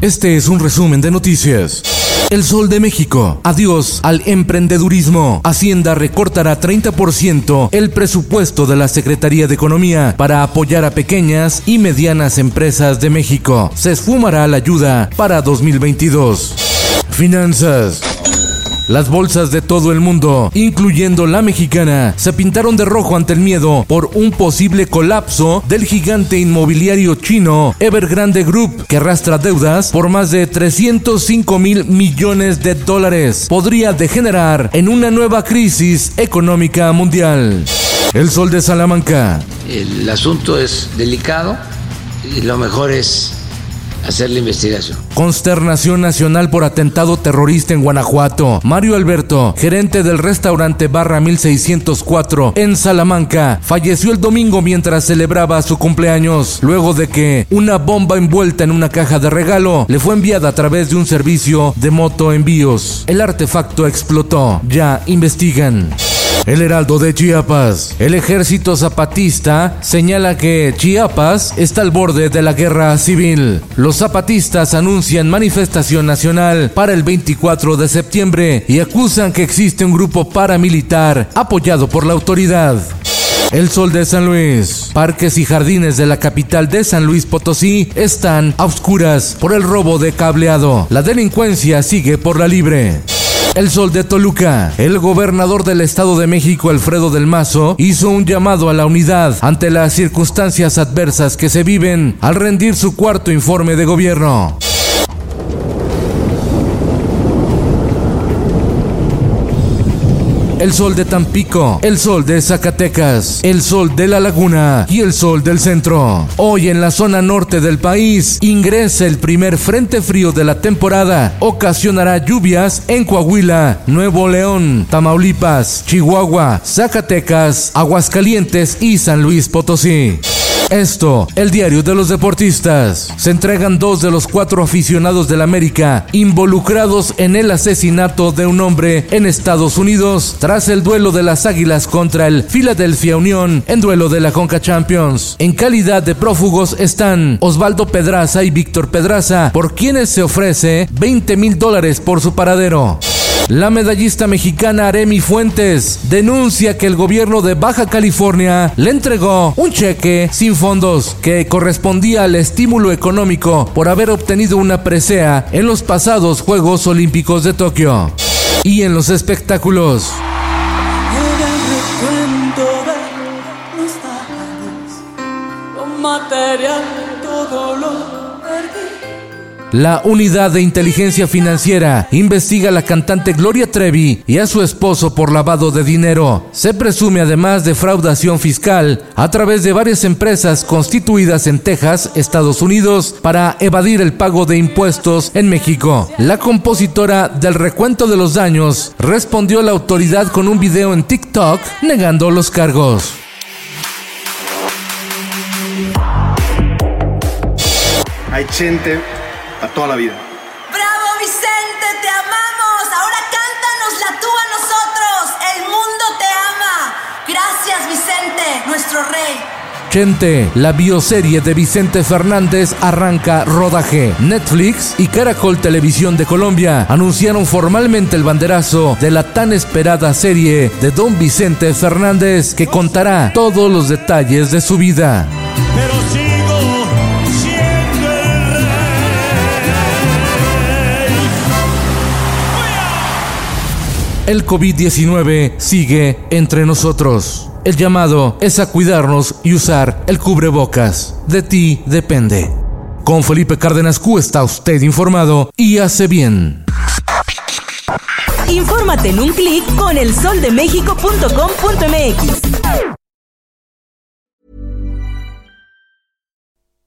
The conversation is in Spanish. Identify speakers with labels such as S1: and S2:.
S1: Este es un resumen de noticias. El Sol de México. Adiós al emprendedurismo. Hacienda recortará 30% el presupuesto de la Secretaría de Economía para apoyar a pequeñas y medianas empresas de México. Se esfumará la ayuda para 2022. Finanzas. Las bolsas de todo el mundo, incluyendo la mexicana, se pintaron de rojo ante el miedo por un posible colapso del gigante inmobiliario chino Evergrande Group, que arrastra deudas por más de 305 mil millones de dólares. Podría degenerar en una nueva crisis económica mundial. El sol de Salamanca.
S2: El asunto es delicado y lo mejor es hacer la investigación.
S1: Consternación nacional por atentado terrorista en Guanajuato. Mario Alberto, gerente del restaurante Barra 1604 en Salamanca, falleció el domingo mientras celebraba su cumpleaños, luego de que una bomba envuelta en una caja de regalo le fue enviada a través de un servicio de moto envíos. El artefacto explotó. Ya investigan. El Heraldo de Chiapas. El ejército zapatista señala que Chiapas está al borde de la guerra civil. Los zapatistas anuncian manifestación nacional para el 24 de septiembre y acusan que existe un grupo paramilitar apoyado por la autoridad. El Sol de San Luis. Parques y jardines de la capital de San Luis Potosí están a oscuras por el robo de cableado. La delincuencia sigue por la libre. El Sol de Toluca. El gobernador del Estado de México, Alfredo del Mazo, hizo un llamado a la unidad ante las circunstancias adversas que se viven al rendir su cuarto informe de gobierno. El sol de Tampico, el sol de Zacatecas, el sol de la Laguna y el sol del centro. Hoy en la zona norte del país ingresa el primer frente frío de la temporada. Ocasionará lluvias en Coahuila, Nuevo León, Tamaulipas, Chihuahua, Zacatecas, Aguascalientes y San Luis Potosí. Esto, el diario de los deportistas. Se entregan dos de los cuatro aficionados del América involucrados en el asesinato de un hombre en Estados Unidos tras el duelo de las Águilas contra el Philadelphia Unión en duelo de la Conca Champions. En calidad de prófugos están Osvaldo Pedraza y Víctor Pedraza, por quienes se ofrece 20 mil dólares por su paradero. La medallista mexicana Aremi Fuentes denuncia que el gobierno de Baja California le entregó un cheque sin fondos que correspondía al estímulo económico por haber obtenido una presea en los pasados Juegos Olímpicos de Tokio. Y en los espectáculos. La unidad de inteligencia financiera investiga a la cantante Gloria Trevi y a su esposo por lavado de dinero. Se presume además defraudación fiscal a través de varias empresas constituidas en Texas, Estados Unidos, para evadir el pago de impuestos en México. La compositora del recuento de los daños respondió a la autoridad con un video en TikTok negando los cargos.
S3: Hay gente a toda la vida.
S4: ¡Bravo Vicente! ¡Te amamos! Ahora cántanos la tú a nosotros. El mundo te ama. Gracias Vicente, nuestro rey.
S1: Chente, la bioserie de Vicente Fernández arranca rodaje. Netflix y Caracol Televisión de Colombia anunciaron formalmente el banderazo de la tan esperada serie de Don Vicente Fernández que contará todos los detalles de su vida.
S5: Pero sigo
S1: El COVID-19 sigue entre nosotros. El llamado es a cuidarnos y usar el cubrebocas. De ti depende. Con Felipe Cárdenas Q está usted informado y hace bien.
S6: Infórmate en un clic con elsoldemexico.com.mx.